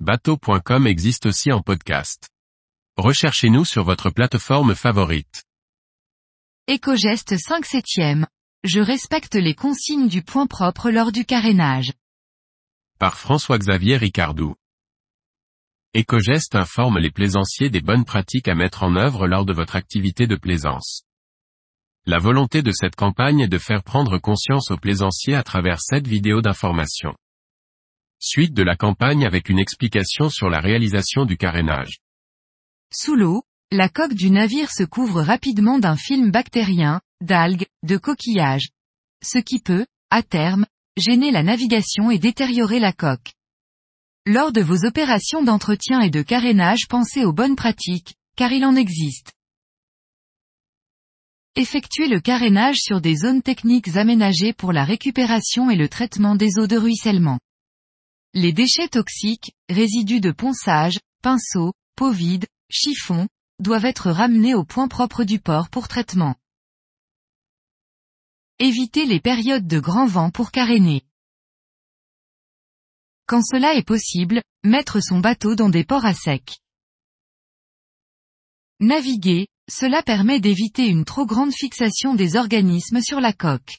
Bateau.com existe aussi en podcast. Recherchez-nous sur votre plateforme favorite. Éco-geste 5 septième. Je respecte les consignes du point propre lors du carénage. Par François-Xavier Ricardou. Écogeste informe les plaisanciers des bonnes pratiques à mettre en œuvre lors de votre activité de plaisance. La volonté de cette campagne est de faire prendre conscience aux plaisanciers à travers cette vidéo d'information. Suite de la campagne avec une explication sur la réalisation du carénage. Sous l'eau, la coque du navire se couvre rapidement d'un film bactérien, d'algues, de coquillages. Ce qui peut, à terme, gêner la navigation et détériorer la coque. Lors de vos opérations d'entretien et de carénage pensez aux bonnes pratiques, car il en existe. Effectuez le carénage sur des zones techniques aménagées pour la récupération et le traitement des eaux de ruissellement. Les déchets toxiques, résidus de ponçage, pinceaux, peau vide, chiffons, doivent être ramenés au point propre du port pour traitement. Évitez les périodes de grand vent pour caréner. Quand cela est possible, mettre son bateau dans des ports à sec. Naviguer, cela permet d'éviter une trop grande fixation des organismes sur la coque.